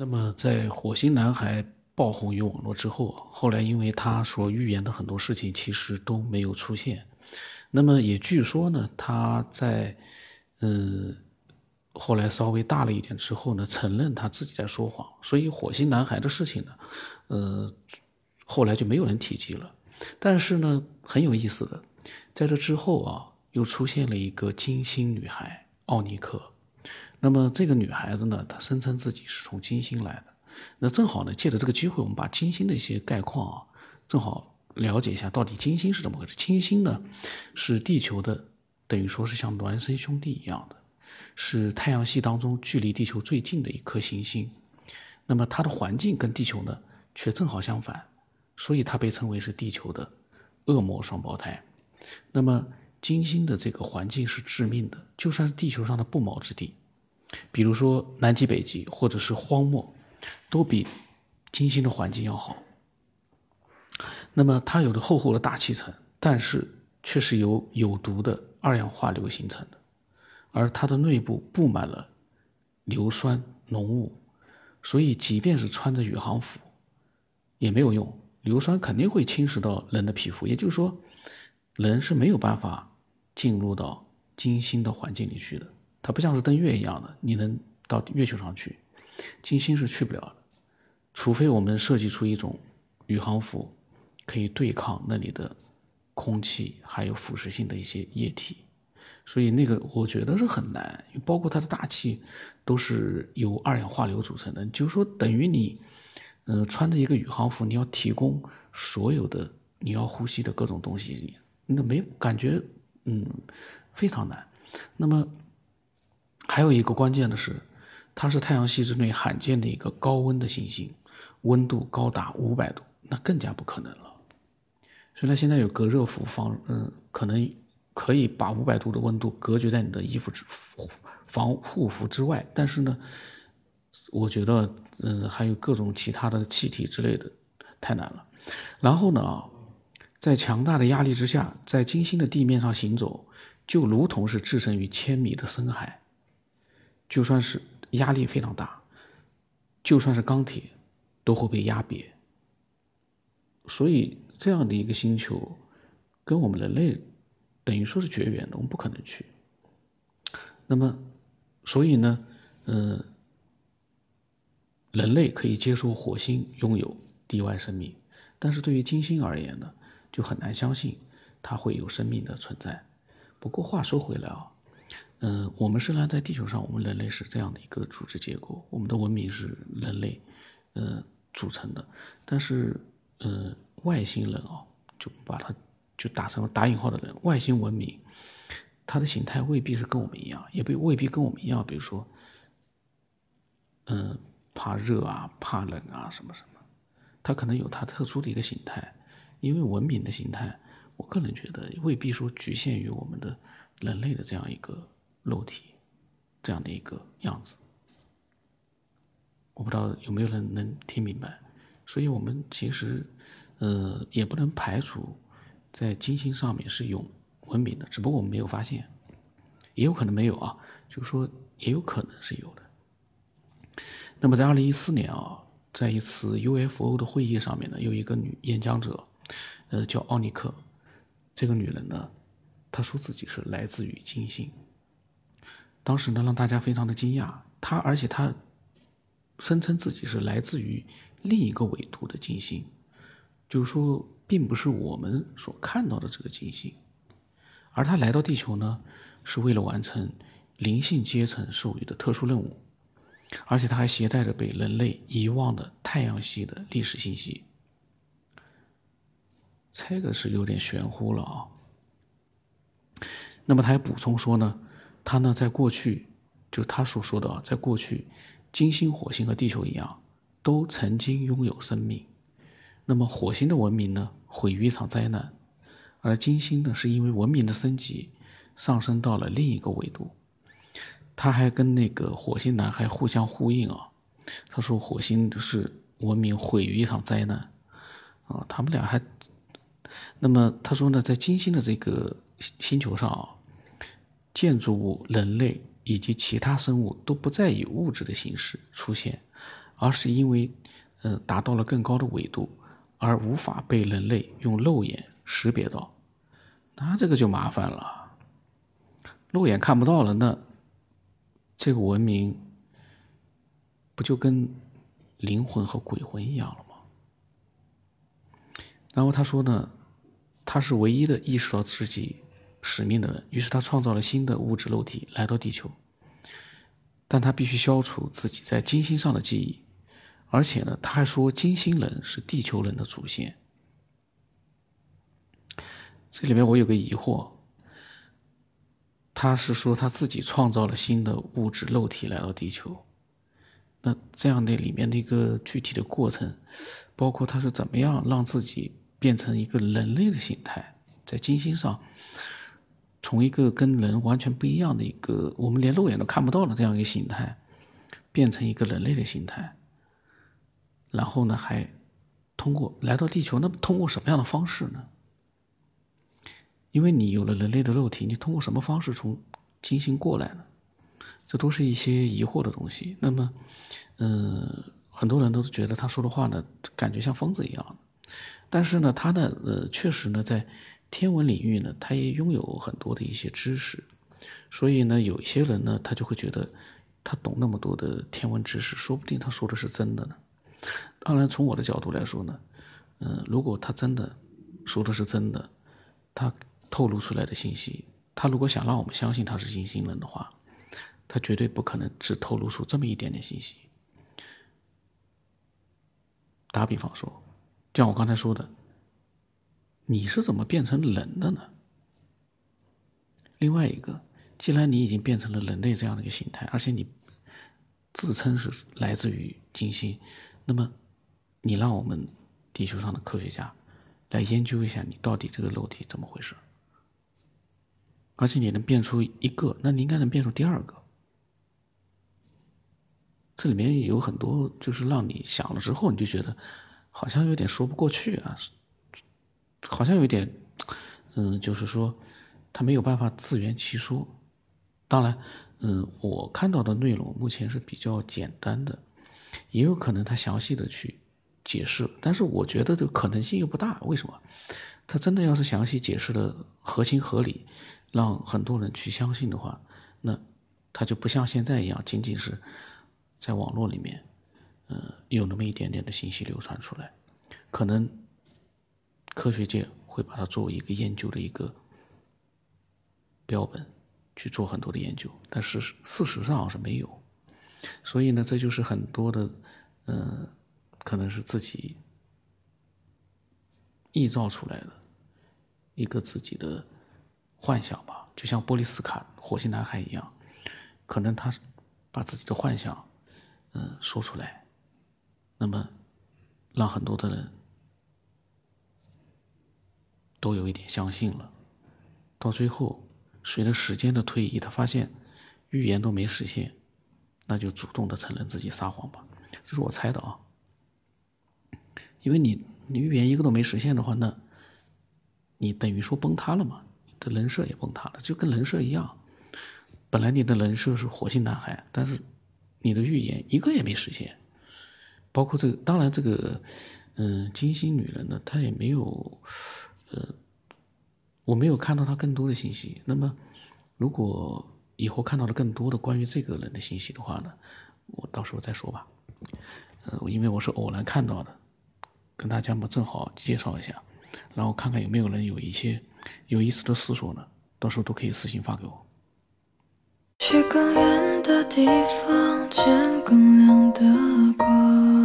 那么，在火星男孩爆红于网络之后，后来因为他所预言的很多事情其实都没有出现。那么也据说呢，他在嗯后来稍微大了一点之后呢，承认他自己在说谎。所以火星男孩的事情呢，呃，后来就没有人提及了。但是呢，很有意思的，在这之后啊，又出现了一个金星女孩奥尼克。那么这个女孩子呢，她声称自己是从金星来的。那正好呢，借着这个机会，我们把金星的一些概况啊，正好了解一下到底金星是怎么回事。金星呢，是地球的，等于说是像孪生兄弟一样的，是太阳系当中距离地球最近的一颗行星。那么它的环境跟地球呢，却正好相反，所以它被称为是地球的恶魔双胞胎。那么金星的这个环境是致命的，就算是地球上的不毛之地。比如说南极、北极，或者是荒漠，都比金星的环境要好。那么它有着厚厚的大气层，但是却是由有毒的二氧化硫形成的，而它的内部布满了硫酸浓雾，所以即便是穿着宇航服也没有用，硫酸肯定会侵蚀到人的皮肤。也就是说，人是没有办法进入到金星的环境里去的。它不像是登月一样的，你能到月球上去，金星是去不了的，除非我们设计出一种宇航服，可以对抗那里的空气还有腐蚀性的一些液体，所以那个我觉得是很难，包括它的大气都是由二氧化硫组成的，就是说等于你，呃，穿着一个宇航服，你要提供所有的你要呼吸的各种东西，那没感觉，嗯，非常难，那么。还有一个关键的是，它是太阳系之内罕见的一个高温的行星，温度高达五百度，那更加不可能了。虽然现在有隔热服防，嗯，可能可以把五百度的温度隔绝在你的衣服之防护服之外，但是呢，我觉得，嗯，还有各种其他的气体之类的，太难了。然后呢，在强大的压力之下，在金星的地面上行走，就如同是置身于千米的深海。就算是压力非常大，就算是钢铁，都会被压瘪。所以这样的一个星球，跟我们人类等于说是绝缘的，我们不可能去。那么，所以呢，嗯，人类可以接受火星拥有地外生命，但是对于金星而言呢，就很难相信它会有生命的存在。不过话说回来啊。嗯，我们虽然在地球上，我们人类是这样的一个组织结构，我们的文明是人类，呃组成的，但是，呃，外星人啊，就把它就打成打引号的人，外星文明，它的形态未必是跟我们一样，也不未必跟我们一样，比如说，嗯，怕热啊，怕冷啊，什么什么，它可能有它特殊的一个形态，因为文明的形态，我个人觉得未必说局限于我们的人类的这样一个。肉体这样的一个样子，我不知道有没有人能听明白。所以，我们其实，呃，也不能排除在金星上面是有文明的，只不过我们没有发现，也有可能没有啊。就是说，也有可能是有的。那么，在二零一四年啊，在一次 UFO 的会议上面呢，有一个女演讲者，呃，叫奥尼克。这个女人呢，她说自己是来自于金星。当时呢，让大家非常的惊讶。他而且他声称自己是来自于另一个纬度的金星，就是说，并不是我们所看到的这个金星。而他来到地球呢，是为了完成灵性阶层授予的特殊任务，而且他还携带着被人类遗忘的太阳系的历史信息。这个是有点玄乎了啊。那么他还补充说呢。他呢，在过去，就他所说的，在过去，金星、火星和地球一样，都曾经拥有生命。那么，火星的文明呢，毁于一场灾难，而金星呢，是因为文明的升级，上升到了另一个维度。他还跟那个火星男孩互相呼应啊，他说火星是文明毁于一场灾难，啊，他们俩还，那么他说呢，在金星的这个星球上啊。建筑物、人类以及其他生物都不再以物质的形式出现，而是因为，呃，达到了更高的纬度，而无法被人类用肉眼识别到，那这个就麻烦了。肉眼看不到了，那这个文明不就跟灵魂和鬼魂一样了吗？然后他说呢，他是唯一的意识到自己使命的人，于是他创造了新的物质肉体来到地球，但他必须消除自己在金星上的记忆。而且呢，他还说金星人是地球人的祖先。这里面我有个疑惑，他是说他自己创造了新的物质肉体来到地球，那这样的里面的一个具体的过程，包括他是怎么样让自己变成一个人类的形态，在金星上，从一个跟人完全不一样的一个我们连肉眼都看不到的这样一个形态，变成一个人类的形态。然后呢，还通过来到地球，那么通过什么样的方式呢？因为你有了人类的肉体，你通过什么方式从金星过来呢？这都是一些疑惑的东西。那么，嗯，很多人都觉得他说的话呢，感觉像疯子一样。但是呢，他呢，呃，确实呢，在天文领域呢，他也拥有很多的一些知识。所以呢，有一些人呢，他就会觉得他懂那么多的天文知识，说不定他说的是真的呢。当然，从我的角度来说呢，嗯，如果他真的说的是真的，他透露出来的信息，他如果想让我们相信他是金星人的话，他绝对不可能只透露出这么一点点信息。打比方说，就像我刚才说的，你是怎么变成人的呢？另外一个，既然你已经变成了人类这样的一个形态，而且你自称是来自于金星。那么，你让我们地球上的科学家来研究一下，你到底这个肉体怎么回事？而且你能变出一个，那你应该能变出第二个。这里面有很多，就是让你想了之后，你就觉得好像有点说不过去啊，好像有点，嗯，就是说他没有办法自圆其说。当然，嗯，我看到的内容目前是比较简单的。也有可能他详细的去解释，但是我觉得这个可能性又不大。为什么？他真的要是详细解释的合情合理，让很多人去相信的话，那他就不像现在一样，仅仅是在网络里面，嗯，有那么一点点的信息流传出来，可能科学界会把它作为一个研究的一个标本去做很多的研究，但是事实上是没有。所以呢，这就是很多的，嗯，可能是自己臆造出来的一个自己的幻想吧，就像波利斯卡火星男孩一样，可能他把自己的幻想，嗯，说出来，那么让很多的人都有一点相信了，到最后，随着时间的推移，他发现预言都没实现。那就主动的承认自己撒谎吧，这是我猜的啊。因为你你预言一个都没实现的话，那你等于说崩塌了嘛，你的人设也崩塌了，就跟人设一样。本来你的人设是火星男孩，但是你的预言一个也没实现，包括这个，当然这个，嗯，金星女人呢，她也没有，呃，我没有看到他更多的信息。那么如果。以后看到了更多的关于这个人的信息的话呢，我到时候再说吧。呃，因为我是偶然看到的，跟大家嘛正好介绍一下，然后看看有没有人有一些有意思的思索呢，到时候都可以私信发给我。去更远的地方，见更亮的光。